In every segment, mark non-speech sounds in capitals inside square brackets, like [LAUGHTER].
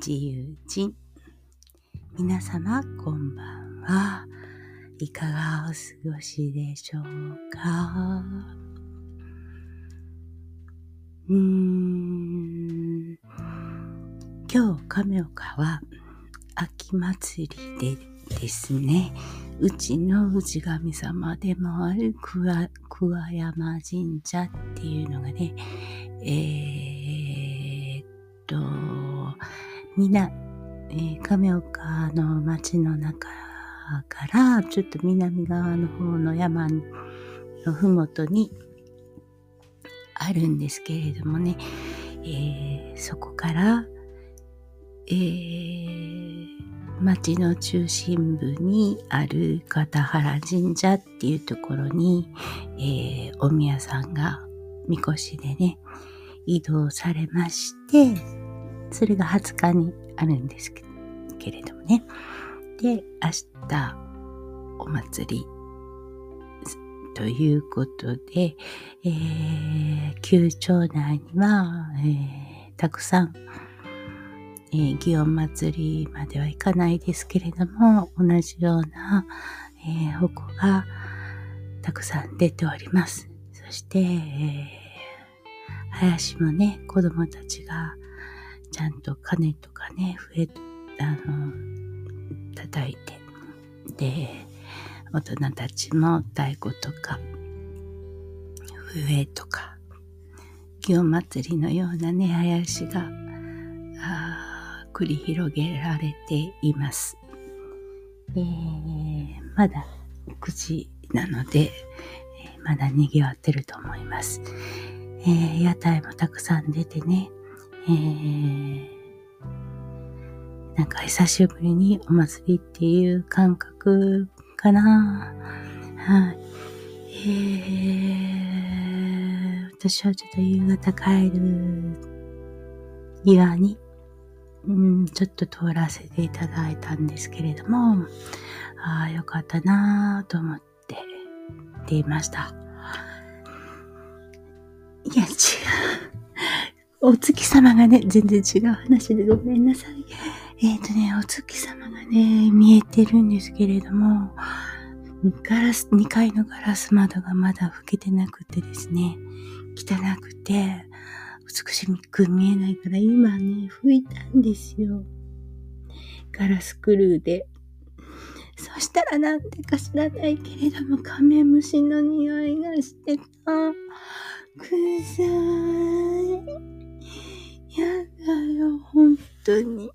自由人。皆様こんばんは。いかがお過ごしでしょうか？うーん。今日亀岡は秋祭りでですね、うちの氏神様でもある桑山神社っていうのがね、えー、っと、みんな、えー、亀岡の町の中からちょっと南側の方の山のふもとにあるんですけれどもね、えー、そこから、えー、町の中心部にある片原神社っていうところに、えー、お宮さんがみこしでね、移動されまして、それが20日にあるんですけれどもね。で、明日お祭りということで、えー、旧町内には、えー、たくさんえー、祇園祭りまではいかないですけれども、同じような、えー、矛がたくさん出ております。そして、えー、林もね、子供たちがちゃんと鐘とかね、笛、あの、叩いて、で、大人たちも太鼓とか、笛とか、祇園祭りのようなね、林が、あ繰り広げられています。えー、まだ9時なので、え、まだ賑わってると思います。えー、屋台もたくさん出てね、えー、なんか久しぶりにお祭りっていう感覚かな。はい。えー、私はちょっと夕方帰る庭にうん、ちょっと通らせていただいたんですけれども、ああ、よかったなぁと思って出いました。お月様がね、全然違う話でごめんなさい。えっ、ー、とね、お月様がね、見えてるんですけれども、ガラス、2階のガラス窓がまだ拭けてなくてですね、汚くて、美しく見えないから今ね、拭いたんですよ。ガラスクルーで。そしたらなんでか知らないけれども、カメムシの匂いがしてた。くさい。やだよ、本当に。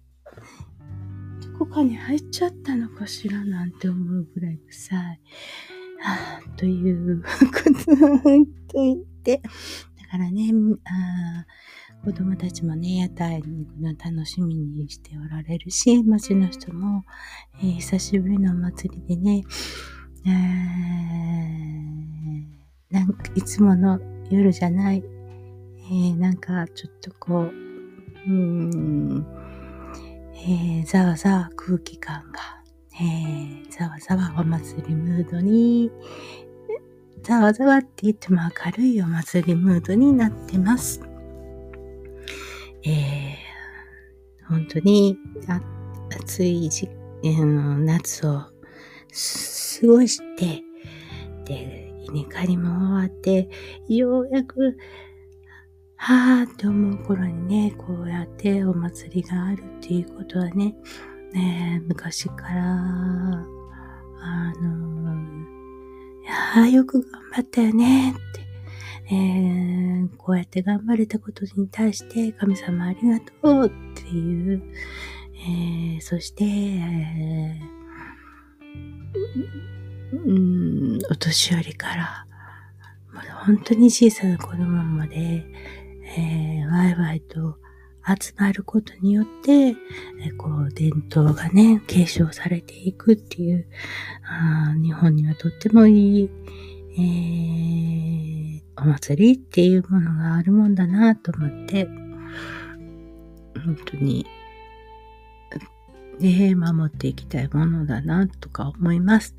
どこかに入っちゃったのかしらなんて思うぐらい臭い。はあ、ということを言っといて、からね、あ子供たちもね、屋台に行くの楽しみにしておられるし、町の人も、えー、久しぶりのお祭りでね、え、なんかいつもの夜じゃない、えー、なんかちょっとこう、うん、えー、ざわざわ空気感が、えー、ざわざわお祭りムードに、ざわざわって言っても明るいお祭りムードになってます。えー、本当に暑い時、えー、夏を過ごして、で、稲刈りも終わって、ようやく、はぁって思う頃にね、こうやってお祭りがあるっていうことはね、ね昔から、あのやあ、よく頑張ったよねって。えー、こうやって頑張れたことに対して神様ありがとうっていう、えー、そして、えー、うん、お年寄りから、本当に小さな子供まで、えー、ワイワイと集まることによって、えこう、伝統がね、継承されていくっていうあ、日本にはとってもいい、えー、お祭りっていうものがあるもんだなと思って、本当に、ね、守っていきたいものだなとか思います。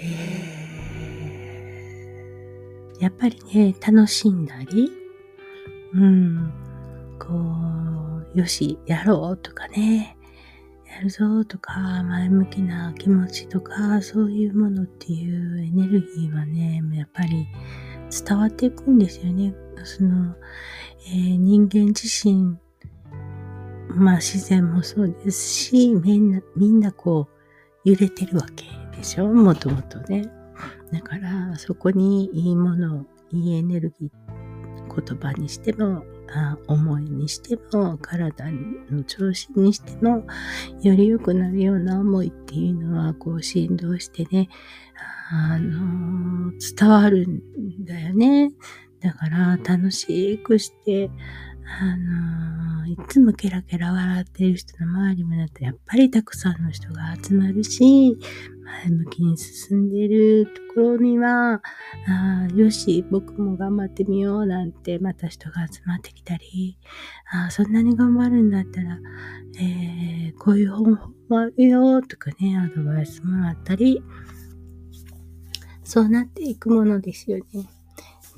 えー、やっぱりね、楽しんだり、うん、こう、よし、やろうとかね、やるぞとか、前向きな気持ちとか、そういうものっていうエネルギーはね、やっぱり伝わっていくんですよね。その、えー、人間自身、まあ自然もそうですし、みんな、みんなこう、揺れてるわけでしょ？もともとね。だから、そこにいいもの、いいエネルギー、言葉にしても、あ思いにしても、体の調子にしても、より良くなるような思いっていうのは、こう振動してね、あの、伝わるんだよね。だから、楽しくして、あのー、いつもケラケラ笑ってる人の周りもだとやっぱりたくさんの人が集まるし、前向きに進んでるところには、あよし、僕も頑張ってみようなんてまた人が集まってきたり、あそんなに頑張るんだったら、えー、こういう方法もあるよとかね、アドバイスもらったり、そうなっていくものですよね。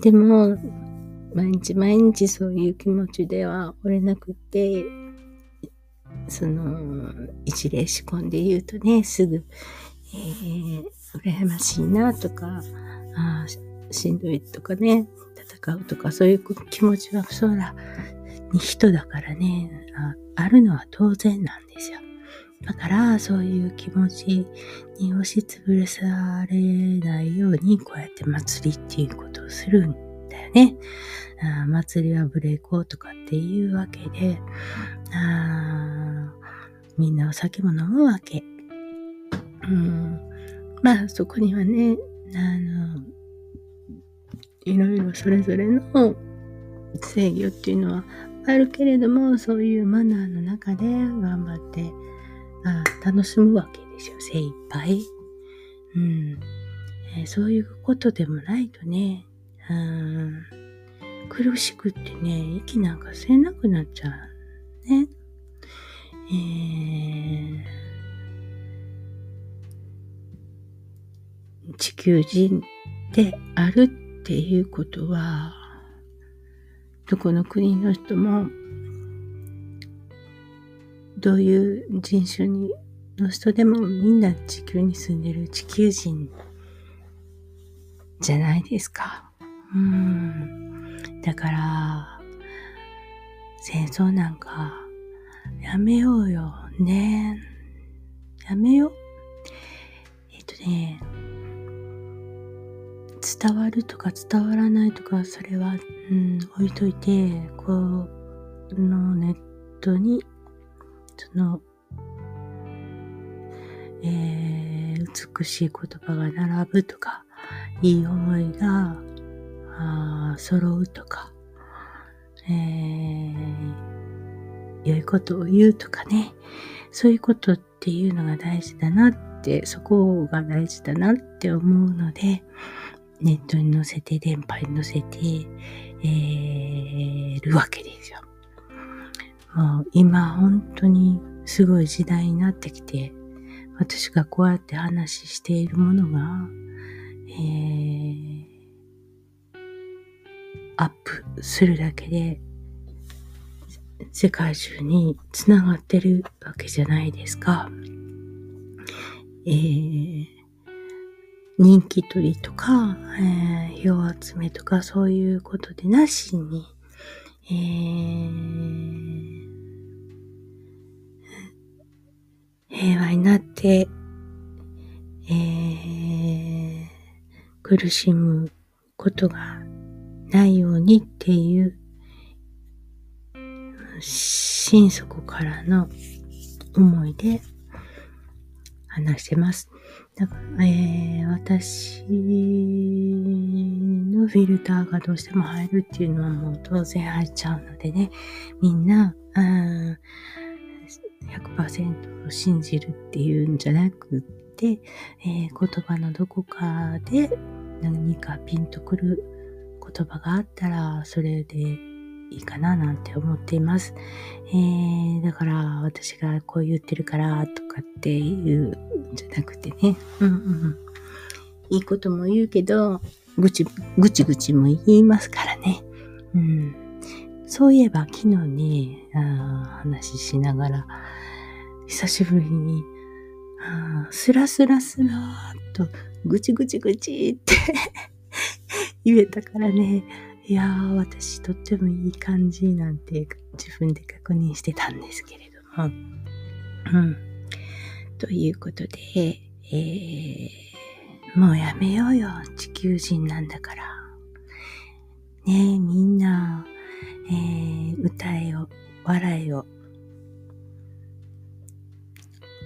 でも、毎日毎日そういう気持ちでは折れなくて、その、一例仕込んで言うとね、すぐ、えー、羨ましいなとか、あしんどいとかね、戦うとか、そういう気持ちは、そら、に人だからねあ、あるのは当然なんですよ。だから、そういう気持ちに押しつぶされないように、こうやって祭りっていうことをするんだよね。あ祭りはブレイクとかっていうわけで、あみんなお酒も飲むわけ。うん、まあ、そこにはね、あの、いろいろそれぞれの制御っていうのはあるけれども、そういうマナーの中で頑張ってあ楽しむわけですよ、精一杯。うん、えー、そういうことでもないとね、うん、苦しくってね、息なんか吸えなくなっちゃう。ね。えー、地球人であるっていうことは、どこの国の人もどういう人種にの人でもみんな地球に住んでる地球人じゃないですか。うん。だから、戦争なんかやめようよ。ねやめよう。えっとね、伝わるとか伝わらないとか、それは、うん、置いといて、このネットにその、えー、美しい言葉が並ぶとか、いい思いが、あ揃うとか、えー、良いことを言うとかね、そういうことっていうのが大事だなって、そこが大事だなって思うので、ネットに載せて、電波に載せて、えー、るわけですよ。もう今本当にすごい時代になってきて、私がこうやって話しているものが、えー、アップするだけで、世界中につながってるわけじゃないですか。えー、人気取りとか、えー、票集めとかそういうことでなしに、えー、平和になって、えー、苦しむことがないようにっていう心底からの思いで話してます。だから、えー、私のフィルターがどうしても入るっていうのはもう当然入っちゃうのでね、みんな、うん100%を信じるっていうんじゃなくって、えー、言葉のどこかで何かピンとくる言葉があったら、それでいいかななんて思っています。えー、だから私がこう言ってるからとかっていうんじゃなくてね。うんうん。いいことも言うけど、ぐち、ぐちぐちも言いますからね。うん。そういえば昨日ね、あ話しながら、久しぶりに、あスラスラスラーっと、ぐちぐちぐちって [LAUGHS] 言えたからね、いやー、私とってもいい感じなんて自分で確認してたんですけれども。うん。ということで、えー、もうやめようよ、地球人なんだから。ねえ、みんな、えー、歌えよ、笑えよ。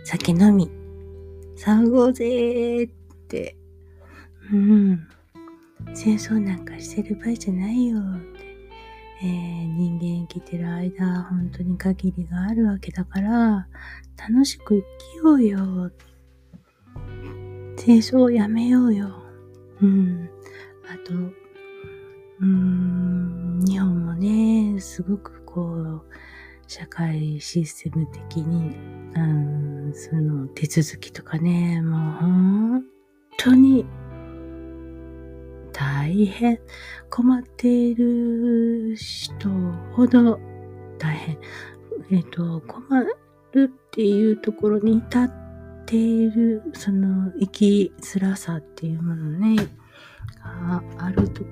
酒飲み、騒ごうぜーって、うん。戦争なんかしてる場合じゃないよって。えー、人間生きてる間、本当に限りがあるわけだから、楽しく生きようよ。戦争をやめようよ。うん。あと、うーん、日本もね、すごくこう、社会システム的に、うん、その手続きとかね、もう本当に大変困っている人ほど大変。えっ、ー、と、困るっていうところに至っている、その生きづらさっていうものね、があると、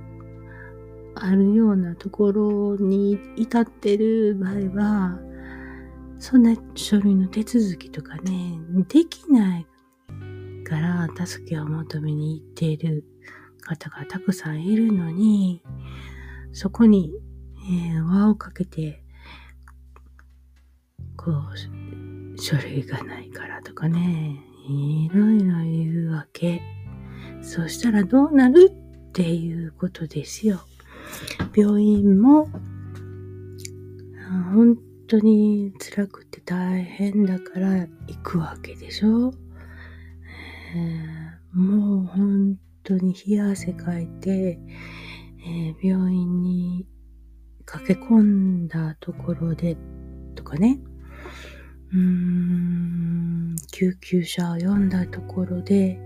あるようなところに至ってる場合は、そんな書類の手続きとかね、できないから助けを求めに行っている方がたくさんいるのに、そこに、えー、輪をかけて、こう、書類がないからとかね、いろいろ言うわけ。そしたらどうなるっていうことですよ。病院も、本当に辛くて大変だから行くわけでしょ。えー、もう本当に冷や汗かいて、えー、病院に駆け込んだところで、とかね、うーん、救急車を呼んだところで、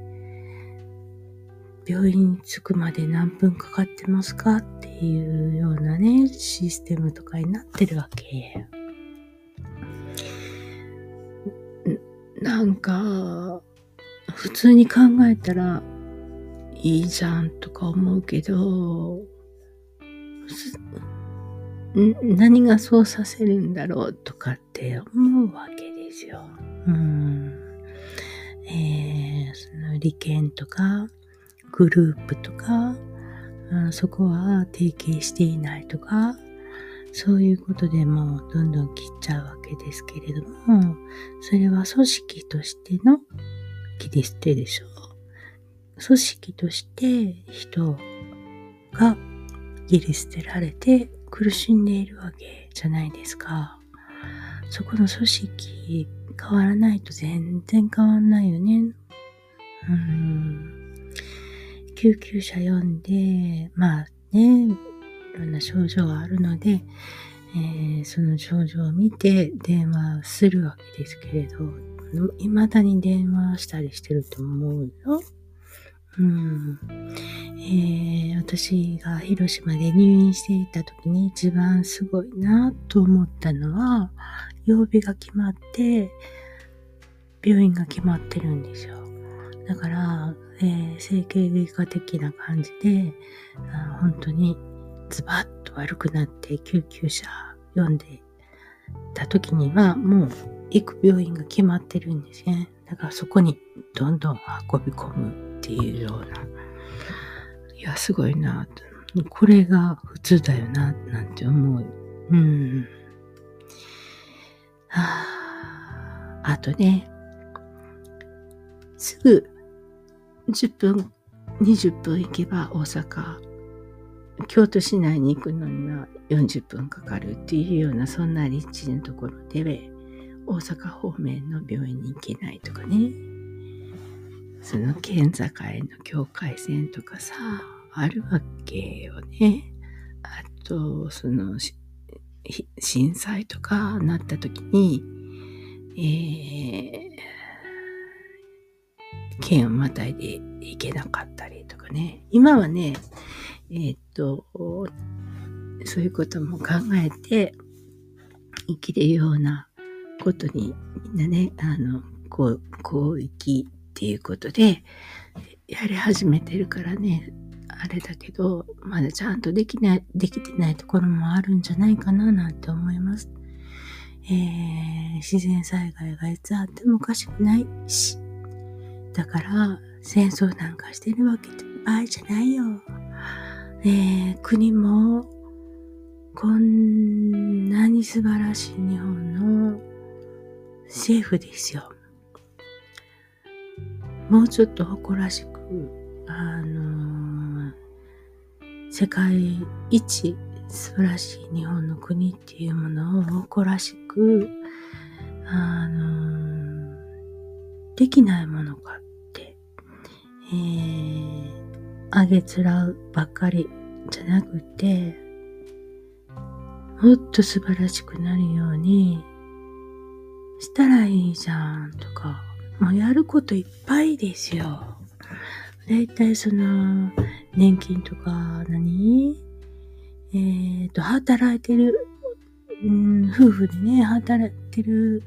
病院に着くまで何分かかってますかっていうようなね、システムとかになってるわけ。なんか、普通に考えたら、いいじゃんとか思うけど、何がそうさせるんだろうとかって思うわけですよ。うん。えー、その利権とか、グループとか、うんそこは提携していないとか、そういうことでもうどんどん切っちゃうわけですけれども、それは組織としての切り捨てでしょう。組織として人が切り捨てられて苦しんでいるわけじゃないですか。そこの組織変わらないと全然変わんないよね。うん。救急車呼んで、まあね、いろんな症状があるので、えー、その症状を見て電話するわけですけれど、未だに電話したりしてると思うよ。うん。えー、私が広島で入院していた時に一番すごいなと思ったのは、曜日が決まって、病院が決まってるんですよ。だから、えー、整形外科的な感じで、あ本当にズバッと悪くなって救急車呼んでた時には、もう行く病院が決まってるんですね。だからそこにどんどん運び込むっていうような。いや、すごいな。これが普通だよな、なんて思う。うん。あ、あとね、すぐ10分、20分行けば大阪、京都市内に行くのには40分かかるっていうような、そんな立地のところで、大阪方面の病院に行けないとかね。その県境の境界線とかさ、あるわけよね。あと、その、震災とかなった時に、え県をまたいで行けなかったりとかね。今はね、えー、っと、そういうことも考えて生きるようなことにみんなね、あの、こう、広域っていうことでやり始めてるからね、あれだけど、まだちゃんとできない、できてないところもあるんじゃないかななんて思います。えー、自然災害がいつあってもおかしくないし、だから戦争なんかしてるわけ場合じゃないよ。えー、国もこんなに素晴らしい日本の政府ですよ。もうちょっと誇らしく、あのー、世界一素晴らしい日本の国っていうものを誇らしく、あのー、できないものかって、えー、あげつらうばっかりじゃなくて、もっと素晴らしくなるようにしたらいいじゃんとか、もうやることいっぱいですよ。だいたいその、年金とか何、えっ、と、働いてる、うん、夫婦でね、働いてる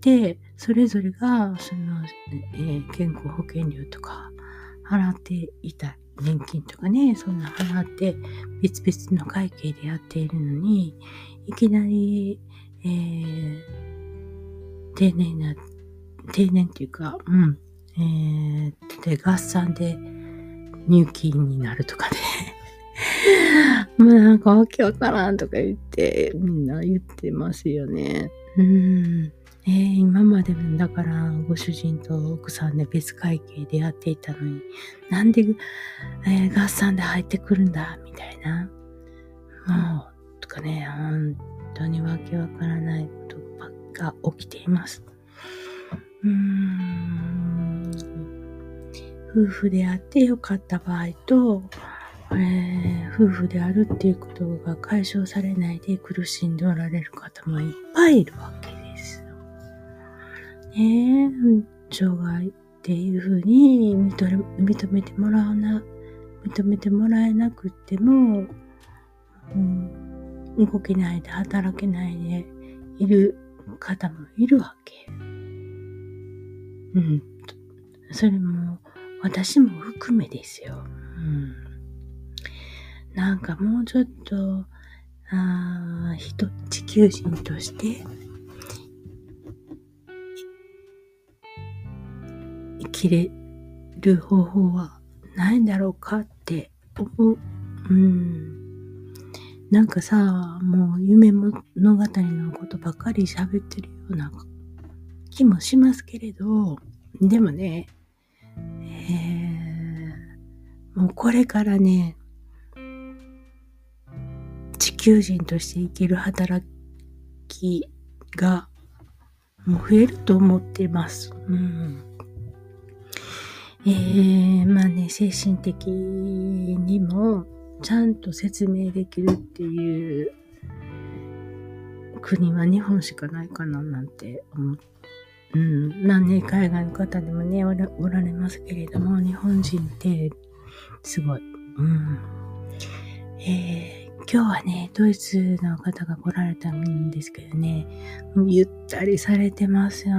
で、それぞれが、その、えー、健康保険料とか払っていた年金とかね、そんな払って別々の会計でやっているのに、いきなり、えー、定年な、定年っていうか、うん、えー、で、合算で入金になるとかね。[LAUGHS] もうなんかわけわからんとか言って、みんな言ってますよね。うん。えー、今までもだからご主人と奥さんで別会計でやっていたのに、なんで、えー、合算で入ってくるんだ、みたいな。もう、とかね、本当にわけわからないことばっか起きています。夫婦であってよかった場合と、えー、夫婦であるっていうことが解消されないで苦しんでおられる方もいっぱいいるわけですねえ障害っていうふうに認めてもらわな、認めてもらえなくっても、うん、動けないで働けないでいる方もいるわけ。うん。それも私も含めですよ。うん。なんかもうちょっと、あ人、地球人として切れる方法はないんだろうかって思う。うん。なんかさ、もう夢物語のことばかり喋ってるような気もしますけれど、でもね、えー、もうこれからね、地球人として生きる働きがもう増えると思ってます。うんえー、まあね、精神的にもちゃんと説明できるっていう国は日本しかないかななんて思って、うん、まあね、海外の方でもねおら、おられますけれども、日本人ってすごい。うん。えー、今日はね、ドイツの方が来られたんですけどね、ゆったりされてますよ。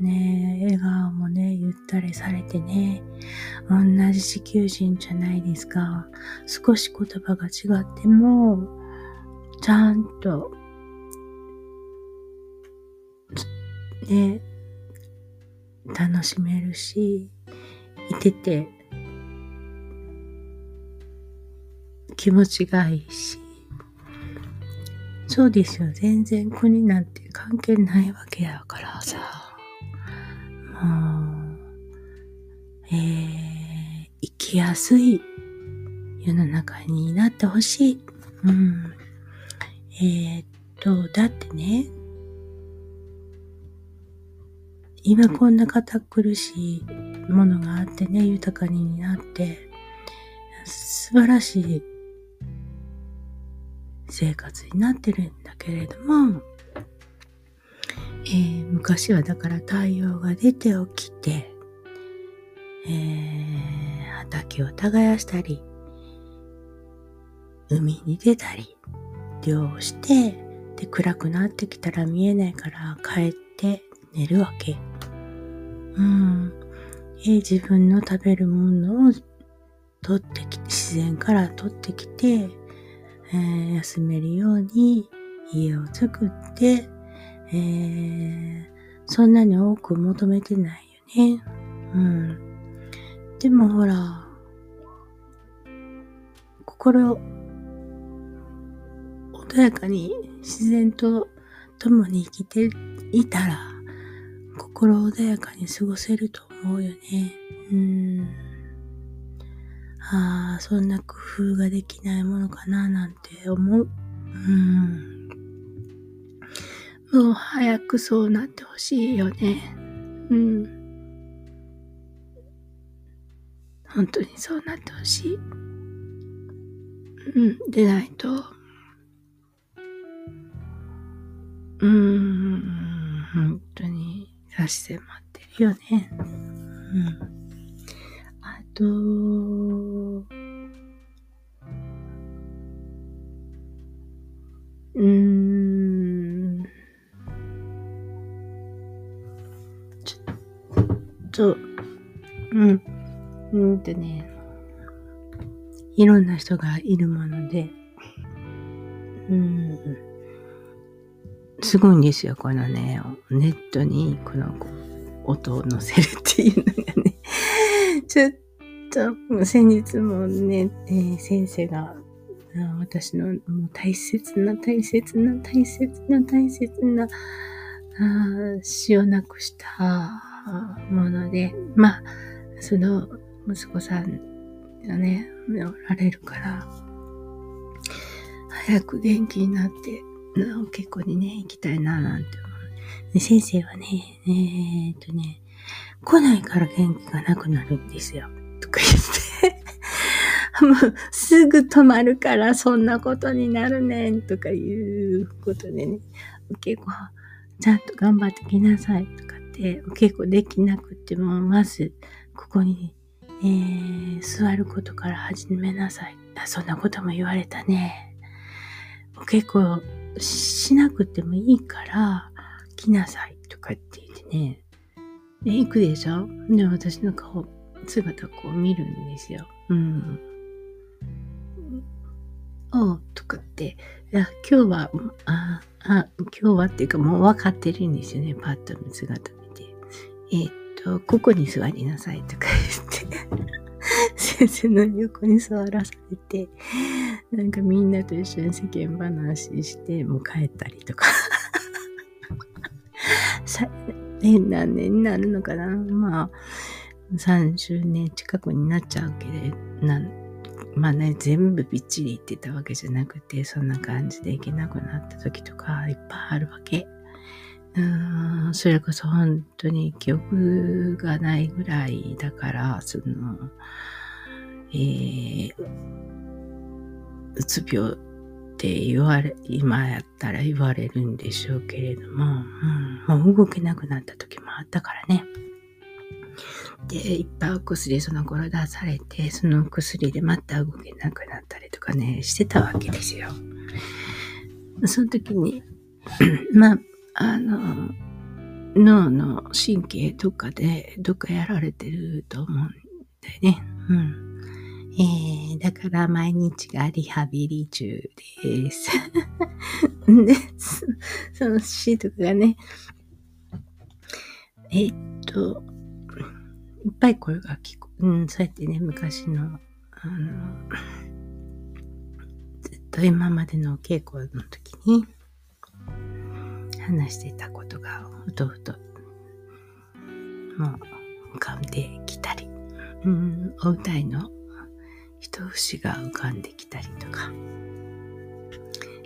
ね、笑顔もね、ゆったりされてね、同じ地球人じゃないですか。少し言葉が違っても、ちゃんと、ね、楽しめるし、いてて、気持ちがいいし、そうですよ。全然国なんて関係ないわけやからさもう。えー、生きやすい世の中になってほしい。うん。えー、っと、だってね、今こんな堅苦しいものがあってね、豊かになって、素晴らしい生活になってるんだけれども、えー、昔はだから太陽が出て起きて、えー、畑を耕したり、海に出たり、漁をして、で、暗くなってきたら見えないから帰って寝るわけ。うん。え、自分の食べるものを取ってきて、自然から取ってきて、えー、休めるように家を作って、えー、そんなに多く求めてないよね。うん。でもほら、心、穏やかに自然と共に生きていたら、心穏やかに過ごせると思うよね。うん。ああ、そんな工夫ができないものかななんて思う。うん。もう早くそうなってほしいよね。うん。本当にそうなってほしい。うん、でないと。うん、本当に差し迫ってるよね。うん。あと、うん。ちょっと、うん。うんとね、いろんな人がいるもので、うん。すごいんですよ、このね、ネットにこの音を載せるっていうのがね。[LAUGHS] ちょっと、先日もね、えー、先生が私のもう大切な大切な大切な大切な死をなくしたもので、まあ、その息子さんがね、おられるから、早く元気になって、結構にね、行きたいななんて思う。先生はね、えー、っとね、来ないから元気がなくなるんですよ。とか言ってもうすぐ止まるからそんなことになるねんとかいうことでね、お稽古ちゃんと頑張ってきなさいとかって、お稽古できなくても、まずここに、えー、座ることから始めなさい。あそんなことも言われたね。お稽古しなくてもいいから来なさいとかって言ってね。で、行くでしょ？で、私の顔、姿こう見るんですよ。うん。おうとかって、いや、今日は、あ、あ、今日はっていうかもう分かってるんですよね。パッとの姿見て。えー、っと、ここに座りなさいとか言って。先生の横に座らされて、なんかみんなと一緒に世間話して、もう帰ったりとか。[LAUGHS] さ、年何年になるのかな？まあ、30年近くになっちゃうけど、なんまあね、全部びっちり言ってたわけじゃなくて、そんな感じで行けなくなった時とかいっぱいあるわけ。うん、それこそ本当に記憶がないぐらいだから、その、えー、うつ病って言われ、今やったら言われるんでしょうけれども、うん、もう動けなくなった時もあったからね。で、いっぱいお薬その頃出されて、その薬でまた動けなくなったりとかね、してたわけですよ。その時に、[CLEARS THROAT] まあ、あの、脳の神経とかでどっかやられてると思うんだよね。うん。えー、だから毎日がリハビリ中です。[LAUGHS] で、そのシートがね、えっと、いっぱい声が聞こうん、そうやってね、昔の、あの、ずっと今までの稽古の時に、話してたことが、ふとふと、もう、浮かんできたり、うん、お歌いの一節が浮かんできたりとか、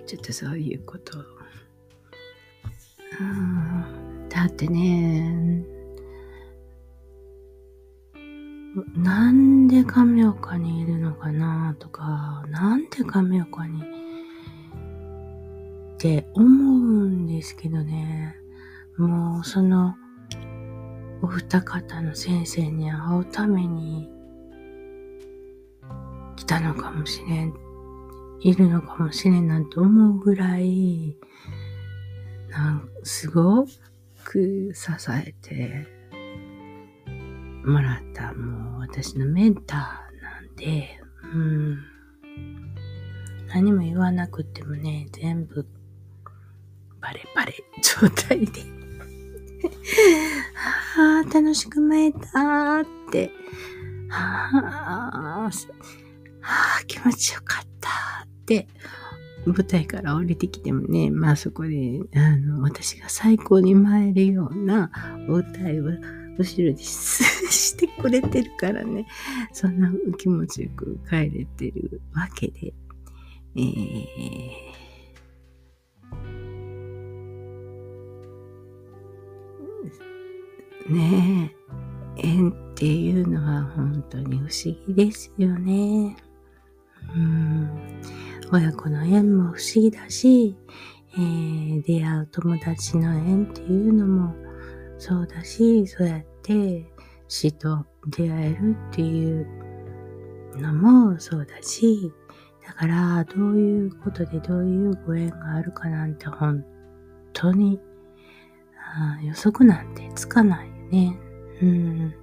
ちょっとそういうことを、うん、だってね、なんで亀岡にいるのかなとか、なんで亀岡にって思うんですけどね。もうその、お二方の先生に会うために来たのかもしれん、いるのかもしれんなんて思うぐらい、なんすごく支えてもらったもう私のメンターなんで、うん。何も言わなくてもね、全部バレバレ状態で。はあ、楽しく舞えたーって、はあ、はあ、気持ちよかったって、舞台から降りてきてもね、まあそこで、あの、私が最高に舞えるようなお歌いを後ろで [LAUGHS] してくれてるからね、そんな気持ちよく帰れてるわけで、えーねえ、縁っていうのは本当に不思議ですよね。うん。親子の縁も不思議だし、えー、出会う友達の縁っていうのもそうだし、そうやって死と出会えるっていうのもそうだし、だからどういうことでどういうご縁があるかなんて本当に予測なんてつかないね。うん。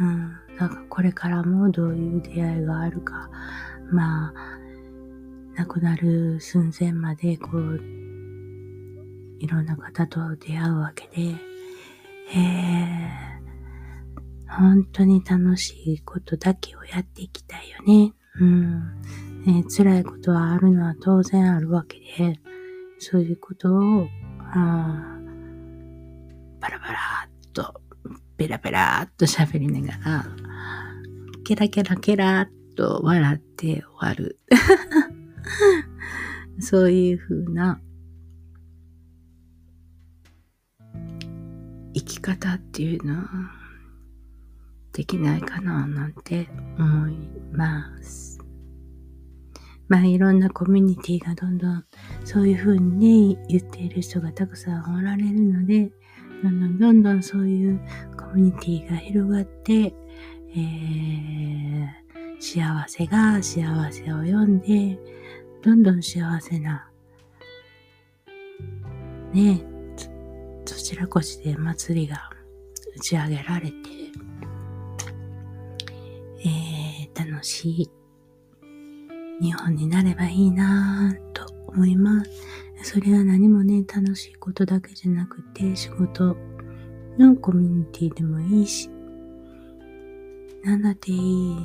うん。だかこれからもどういう出会いがあるか、まあ、亡くなる寸前までこう、いろんな方と出会うわけで、へえ、本当に楽しいことだけをやっていきたいよね。うん。ね、辛いことはあるのは当然あるわけで、そういうことを、あバラバラっとペラペラっと喋りながら、ケラケラケラっと笑って終わる。[LAUGHS] そういう風な生き方っていうのはできないかななんて思います。まあいろんなコミュニティがどんどんそういう風にね言っている人がたくさんおられるのでどんどんどんどんそういうコミュニティが広がって、えー、幸せが幸せを呼んで、どんどん幸せな、ねそちらこしで祭りが打ち上げられて、えー、楽しい日本になればいいなぁと思います。それは何もね、楽しいことだけじゃなくて、仕事のコミュニティでもいいし、なんだっていいよ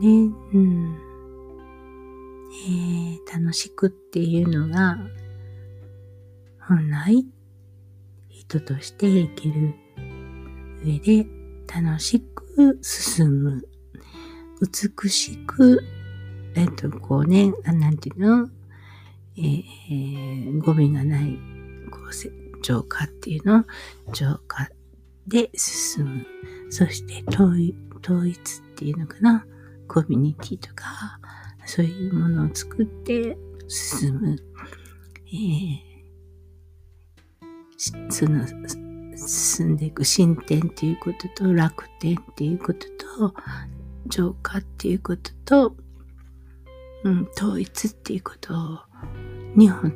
ね。うん。えー、楽しくっていうのが、本来、人として生きる上で楽しく進む。美しく、えっと、こうね、なんていうの？えー、ゴミがない、こう、浄化っていうのを浄化で進む。そして統統一っていうのかな？コミュニティとか、そういうものを作って進む。えー、その、進んでいく進展っていうことと楽天っていうことと浄化っていうことと、うん、統一っていうことを日本、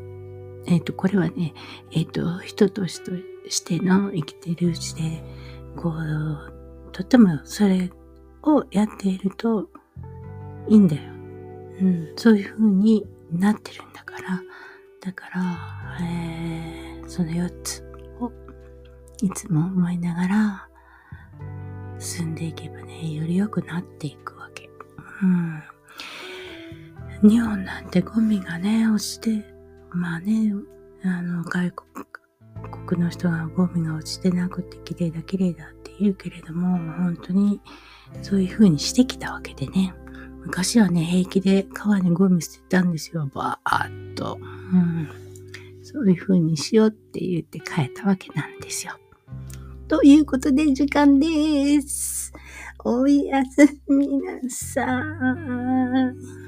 えっ、ー、と、これはね、えっ、ー、と、人としての生きてるうちで、こう、とってもそれをやっているといいんだよ。うん、そういう風になってるんだから、だから、えー、その4つをいつも思いながら進んでいけばね、より良くなっていくわけ。うん。日本なんてゴミがね、落ちて、まあね、あの、外国、の人がゴミが落ちてなくて綺麗だ綺麗だって言うけれども、本当にそういう風にしてきたわけでね。昔はね、平気で川にゴミ捨てたんですよ、バーっと。うん。そういう風にしようって言って変えたわけなんですよ。ということで時間です。おやすみなさい。